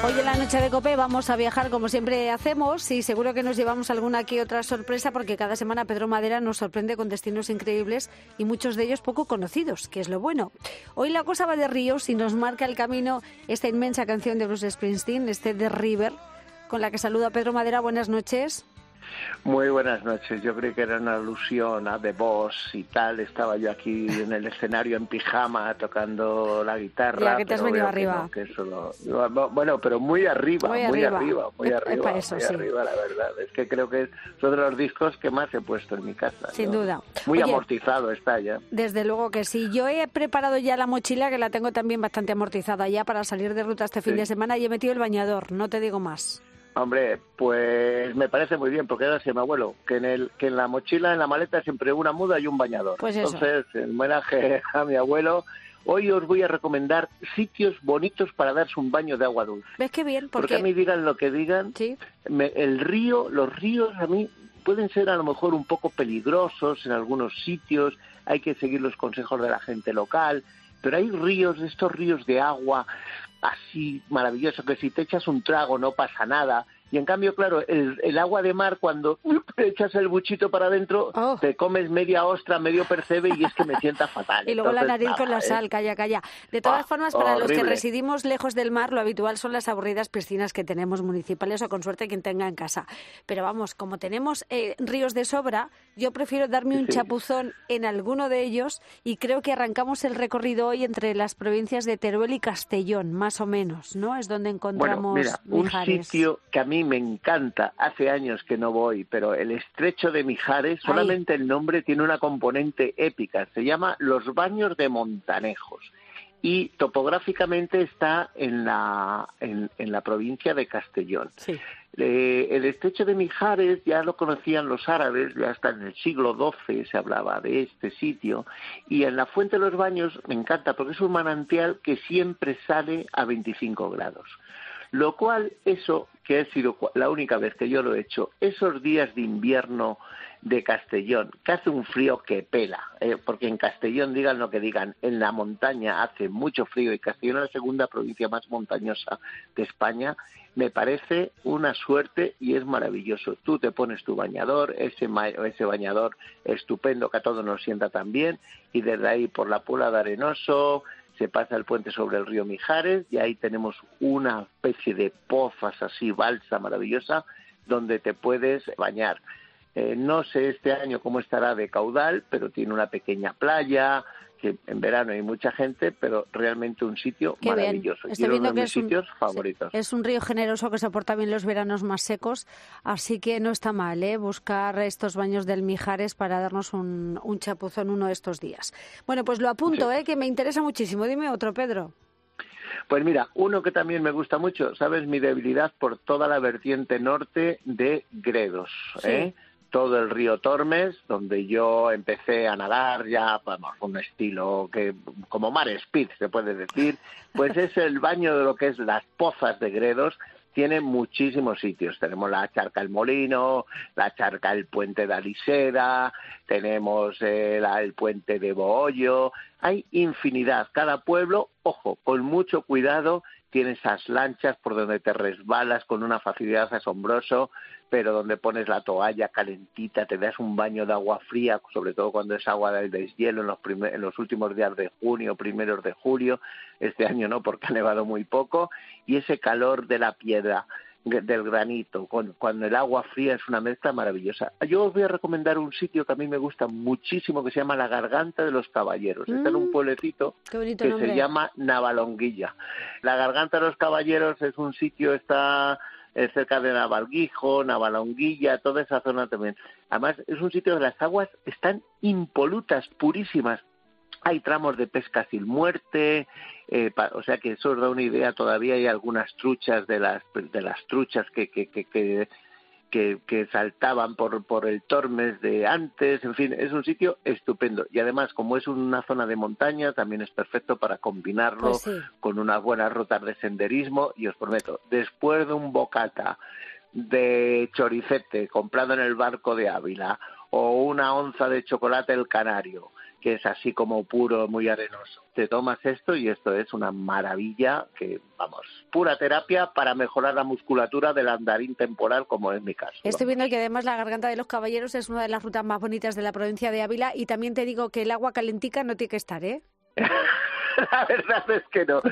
Hoy en la noche de Cope vamos a viajar como siempre hacemos y seguro que nos llevamos alguna aquí otra sorpresa porque cada semana Pedro Madera nos sorprende con destinos increíbles y muchos de ellos poco conocidos, que es lo bueno. Hoy la cosa va de ríos y nos marca el camino esta inmensa canción de Bruce Springsteen, este The River, con la que saluda Pedro Madera. Buenas noches. Muy buenas noches. Yo creí que era una alusión a The Boss y tal. Estaba yo aquí en el escenario en pijama tocando la guitarra. Ya que te has venido arriba. bueno, pero muy arriba, muy, arriba. muy arriba, eso, muy arriba, la verdad. Es que creo que es uno de los discos que más he puesto en mi casa. Sin duda. Muy amortizado está ya. Desde luego que sí. Yo he preparado ya la mochila, que la tengo también bastante amortizada ya para salir de ruta este fin de semana y he metido el bañador, no te digo más. Hombre, pues me parece muy bien, porque era mi abuelo, que en, el, que en la mochila, en la maleta, siempre una muda y un bañador. Pues Entonces, en homenaje a mi abuelo, hoy os voy a recomendar sitios bonitos para darse un baño de agua dulce. ¿Ves qué bien? Porque, a mí digan lo que digan, el río, los ríos a mí pueden ser a lo mejor un poco peligrosos en algunos sitios, hay que seguir los consejos de la gente local, pero hay ríos, estos ríos de agua así maravilloso que si te echas un trago no pasa nada y en cambio, claro, el, agua de mar, cuando echas el buchito para adentro, oh. te comes media ostra, medio percebe y es que me sienta fatal. y luego la nariz con la sal, calla, calla. De todas ah, formas, para los que residimos lejos del mar, lo habitual son las aburridas piscinas que tenemos municipales o con suerte quien tenga en casa. Pero vamos, como tenemos eh, ríos de sobra, yo prefiero darme un chapuzón en alguno de ellos y creo que arrancamos el recorrido hoy entre las provincias de Teruel y Castellón, más o menos, ¿no? Es donde encontramos bueno, mira, un sitio que a mí me encanta, hace años que no voy, pero el estrecho de Mijares, solamente el nombre tiene una componente épica, se llama Los Baños de Montanejos y topográficamente está en la, en, la provincia de Castellón. Eh, el estrecho de Mijares ya lo conocían los árabes, ya hasta en el siglo XII se hablaba de este sitio, y en la Fuente de los Baños me encanta porque es un manantial que siempre sale a 25 grados. Lo cual, eso, que ha sido la única vez que yo lo he hecho, esos días de invierno de Castellón, que hace un frío que pela, eh, porque en Castellón, digan lo que digan, en la montaña hace mucho frío y Castellón es la segunda provincia más montañosa de España, me parece una suerte y es maravilloso. Tú te pones tu bañador, ese, ese bañador estupendo que a todos nos sienta tan bien, y desde ahí por la Pula de Arenoso, se pasa el puente sobre el río Mijares y ahí tenemos una especie de pozas así, balsa maravillosa, donde te puedes bañar. Eh, no sé este año cómo estará de caudal, pero tiene una pequeña playa, que en verano hay mucha gente, pero realmente un sitio maravilloso. Estoy viendo que es sitios un, favoritos. Es un río generoso que soporta bien los veranos más secos, así que no está mal ¿eh? buscar estos baños del Mijares para darnos un, un chapuzón uno de estos días. Bueno, pues lo apunto, ¿eh? que me interesa muchísimo. Dime otro, Pedro. Pues mira, uno que también me gusta mucho, sabes mi debilidad por toda la vertiente norte de Gredos, ¿eh? Todo el río Tormes, donde yo empecé a nadar ya, vamos, un estilo que como mar speed se puede decir, pues es el baño de lo que es las pozas de Gredos, tiene muchísimos sitios. Tenemos la Charca El Molino, la Charca El Puente de Alisera, tenemos eh, el Puente de Bohollo, hay infinidad. Cada pueblo, ojo, con mucho cuidado, tiene esas lanchas por donde te resbalas con una facilidad asombrosa, pero donde pones la toalla calentita, te das un baño de agua fría, sobre todo cuando es agua del deshielo en los, en los últimos días de junio, primeros de julio, este año no porque ha nevado muy poco, y ese calor de la piedra del granito, cuando el agua fría es una mezcla maravillosa. Yo os voy a recomendar un sitio que a mí me gusta muchísimo, que se llama La Garganta de los Caballeros. Está en un mm, pueblecito que se llama Navalonguilla. La Garganta de los Caballeros es un sitio, está eh, cerca de Navalguijo, Navalonguilla, toda esa zona también. Además, es un sitio donde las aguas están impolutas, purísimas. Hay tramos de pesca sin muerte, eh, o sea que eso os da una idea. Todavía hay algunas truchas de las de las truchas que, que, que, que que, saltaban por, por el Tormes de antes, en fin, es un sitio estupendo. Y además, como es una zona de montaña, también es perfecto para combinarlo pues con unas buenas rutas de senderismo. Y os prometo, después de un bocata de choricete comprado en el barco de Ávila o una onza de chocolate el canario que es así como puro, muy arenoso. Te tomas esto y esto es una maravilla que, vamos, pura terapia para mejorar la musculatura del andarín temporal, como es mi caso. Estoy viendo que además la garganta de los caballeros es una de las rutas más bonitas de la provincia de Ávila y también te digo que el agua calentica no tiene que estar, ¿eh? la verdad es que no.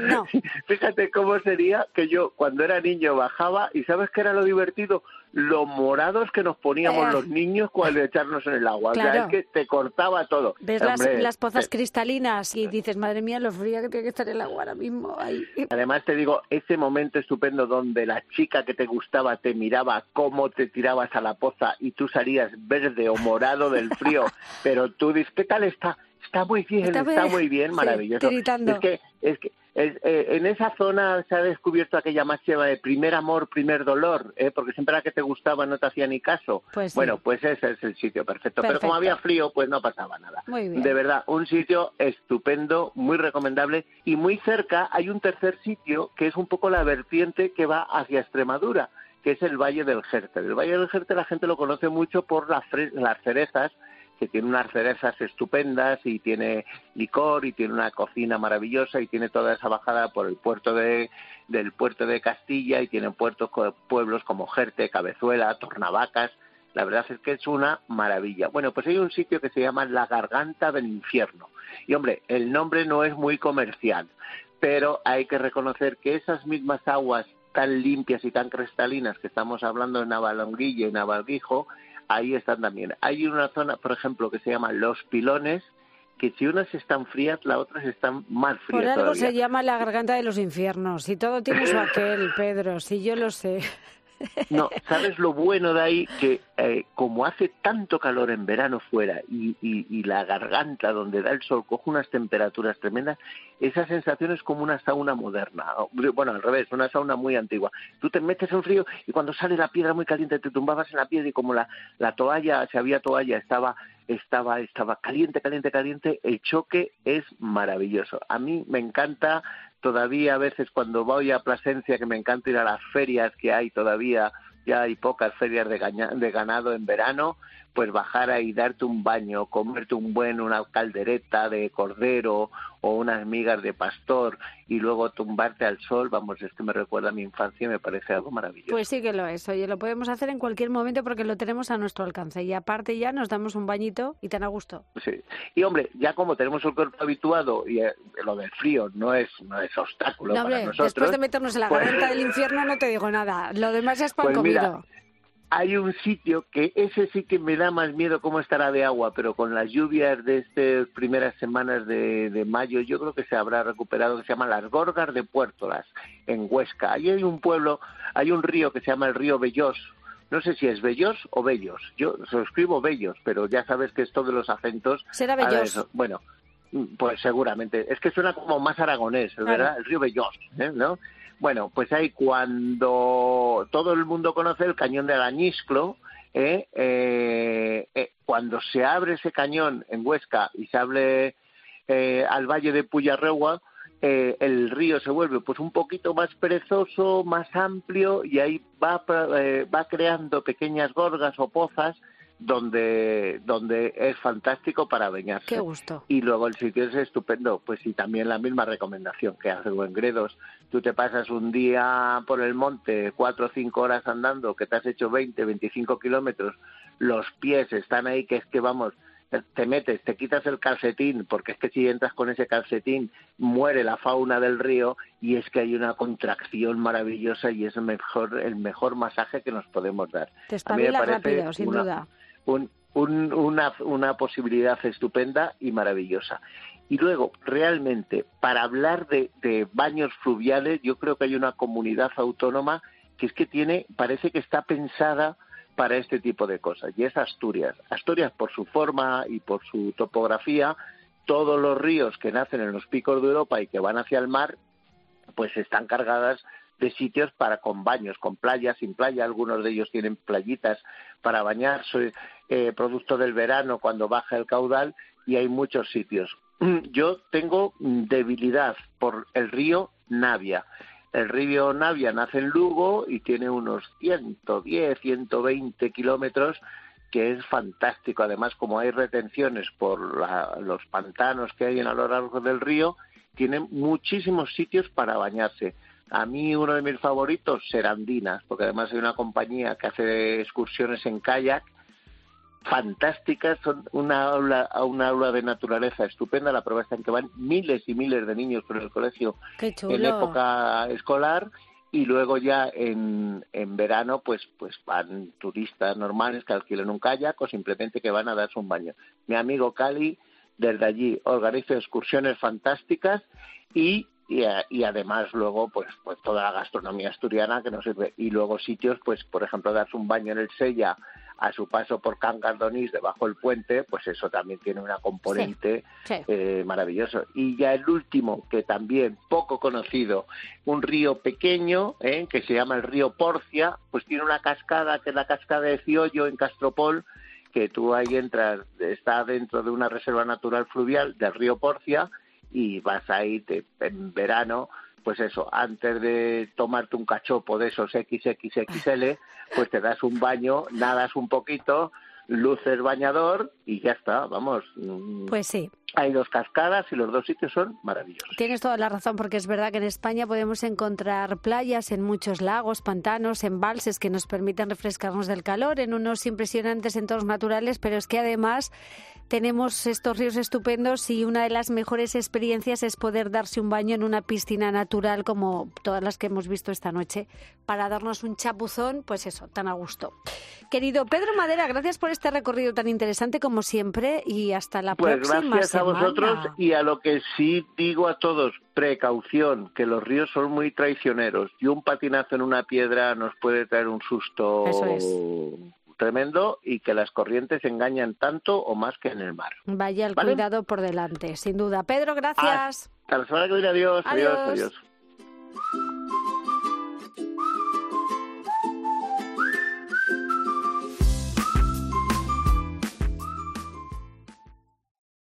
Fíjate cómo sería que yo cuando era niño bajaba y ¿sabes qué era lo divertido? Los morados que nos poníamos eh. los niños cuando echarnos en el agua. O sea, es que te cortaba todo. Ves las, pozas cristalinas y dices, madre mía, lo fría que tiene que estar el agua ahora mismo. Además te digo, ese momento estupendo donde la chica que te gustaba te miraba cómo te tirabas a la poza y tú salías verde o morado del frío, pero tú dices, ¿qué tal está? Está muy bien, está, muy bien, maravilloso. es que, es que eh, en esa zona se ha descubierto aquella máxima de primer amor, primer dolor, ¿eh? porque siempre la que te gustaba no te hacía ni caso. Pues bueno, pues ese es el sitio perfecto. Pero como había frío, pues no pasaba nada. De verdad, un sitio estupendo, muy recomendable. Y muy cerca hay un tercer sitio que es un poco la vertiente que va hacia Extremadura que es el Valle del Jerte. El Valle del Jerte la gente lo conoce mucho por las cerezas que tiene unas cerezas estupendas y tiene licor y tiene una cocina maravillosa y tiene toda esa bajada por el puerto de, del puerto de Castilla y tiene puertos, pueblos como Jerte, Cabezuela, Tornavacas. La verdad es que es una maravilla. Bueno, pues hay un sitio que se llama La Garganta del Infierno. Y hombre, el nombre no es muy comercial, pero hay que reconocer que esas mismas aguas tan limpias y tan cristalinas que estamos hablando en Navalonguilla y Navalguijo, ahí están también. Hay una zona, por ejemplo, que se llama Los Pilones, que si unas están frías, las otras están más frías. Por algo se llama la garganta de los infiernos. Y todo tiene su aquel, Pedro, si yo lo sé. No, ¿sabes lo bueno de ahí? Que eh, como hace tanto calor en verano fuera y, y, la garganta donde da el sol coge unas temperaturas tremendas, esa sensación es como una sauna moderna. Bueno, al revés, una sauna muy antigua. Tú te metes en frío y cuando sale la piedra muy caliente te tumbabas en la piedra y como la, la toalla, si había toalla, estaba estaba, estaba caliente, caliente, caliente, el choque es maravilloso. A mí me encanta todavía a veces cuando voy a Plasencia, que me encanta ir a las ferias que hay todavía, ya hay pocas ferias de, ganado en verano, pues bajar ahí, darte un baño, comerte un buen, una caldereta de cordero o unas migas de pastor y luego tumbarte al sol, vamos, es que me recuerda a mi infancia y me parece algo maravilloso. Pues sí que lo es, oye, lo podemos hacer en cualquier momento porque lo tenemos a nuestro alcance y aparte ya nos damos un bañito y tan a gusto. Sí, y hombre, ya como tenemos el cuerpo habituado y eh, lo del frío no es, no es obstáculo para nosotros. Después de meternos en la pues garganta del infierno no te digo nada, lo demás es pan pues comido hay un sitio que ese sí que me da más miedo cómo estará de agua, pero con las lluvias de estas primeras semanas de, mayo yo creo que se habrá recuperado, que se llama Las Gorgas de Puertolas, en Huesca. Ahí hay un pueblo, hay un río que se llama el río Bellos. No sé si es Bellos o Bellos. Yo se escribo Bellos, pero ya sabes que esto de los acentos... Será Bellos. Bueno, pues seguramente. Es que suena como más aragonés, ¿verdad? El río Bellos, ¿eh? ¿no? Bueno, pues ahí cuando todo el mundo conoce el cañón de Arañisclo, ¿eh? Eh, eh, cuando se abre ese cañón en Huesca y se abre al valle de Puyarregua, el río se vuelve pues un poquito más perezoso, más amplio y ahí va, va creando pequeñas gorgas o pozas donde, donde es fantástico para bañarse. Qué gusto. Y luego el sitio es estupendo, pues y también la misma recomendación que hace Buen Gredos. Tú te pasas un día por el monte, cuatro o cinco horas andando, que te has hecho 20, 25 kilómetros, los pies están ahí, que es que vamos, te metes, te quitas el calcetín, porque es que si entras con ese calcetín muere la fauna del río y es que hay una contracción maravillosa y es el mejor, el mejor masaje que nos podemos dar. Te espabila rápido, sin duda una, una posibilidad estupenda y maravillosa. Y luego, realmente, para hablar de, de, baños fluviales, yo creo que hay una comunidad autónoma que es que tiene, parece que está pensada para este tipo de cosas, y es Asturias. Asturias, por su forma y por su topografía, todos los ríos que nacen en los picos de Europa y que van hacia el mar, pues están cargadas de sitios para con baños, con playas, sin playa, algunos de ellos tienen playitas para bañarse, eh, producto del verano cuando baja el caudal y hay muchos sitios. Yo tengo debilidad por el río Navia. El río Navia nace en Lugo y tiene unos 110, 120 kilómetros que es fantástico. Además, como hay retenciones por los pantanos que hay a lo largo del río, tienen muchísimos sitios para bañarse. A mí uno de mis favoritos, Serandinas, porque además hay una compañía que hace excursiones en kayak fantásticas, son una aula, una aula de naturaleza estupenda. La prueba está en que van miles y miles de niños por el colegio en época escolar y luego ya en, en verano pues pues van turistas normales que alquilan un kayak o simplemente que van a darse un baño. Mi amigo Cali desde allí organiza excursiones fantásticas y y, además luego pues pues toda la gastronomía asturiana que nos sirve y luego sitios pues por ejemplo darse un baño en el Sella a su paso por Can Gardonís debajo del puente pues eso también tiene una componente Eh, maravilloso. Y ya el último que también poco conocido un río pequeño eh, que se llama el río Porcia pues tiene una cascada que es la cascada de Ciollo en Castropol que tú ahí entras está dentro de una reserva natural fluvial del río Porcia y vas a ir en verano, pues eso, antes de tomarte un cachopo de esos XXXL, pues te das un baño, nadas un poquito, luces bañador y ya está, vamos. Mm, pues sí. Hay dos cascadas y los dos sitios son maravillosos. Tienes toda la razón porque es verdad que en España podemos encontrar playas en muchos lagos, pantanos, embalses que nos permiten refrescarnos del calor, en unos impresionantes entornos naturales, pero es que además tenemos estos ríos estupendos y una de las mejores experiencias es poder darse un baño en una piscina natural como todas las que hemos visto esta noche para darnos un chapuzón, pues eso, tan a gusto. Querido Pedro Madera, gracias por este recorrido tan interesante como siempre y hasta la pues próxima gracias a vosotros y a lo que sí digo a todos, precaución, que los ríos son muy traicioneros y un patinazo en una piedra nos puede traer un susto tremendo y que las corrientes engañan tanto o más que en el mar. Vaya el cuidado por delante, sin duda. Pedro, gracias. Hasta la semana que viene, adiós. adiós. adiós.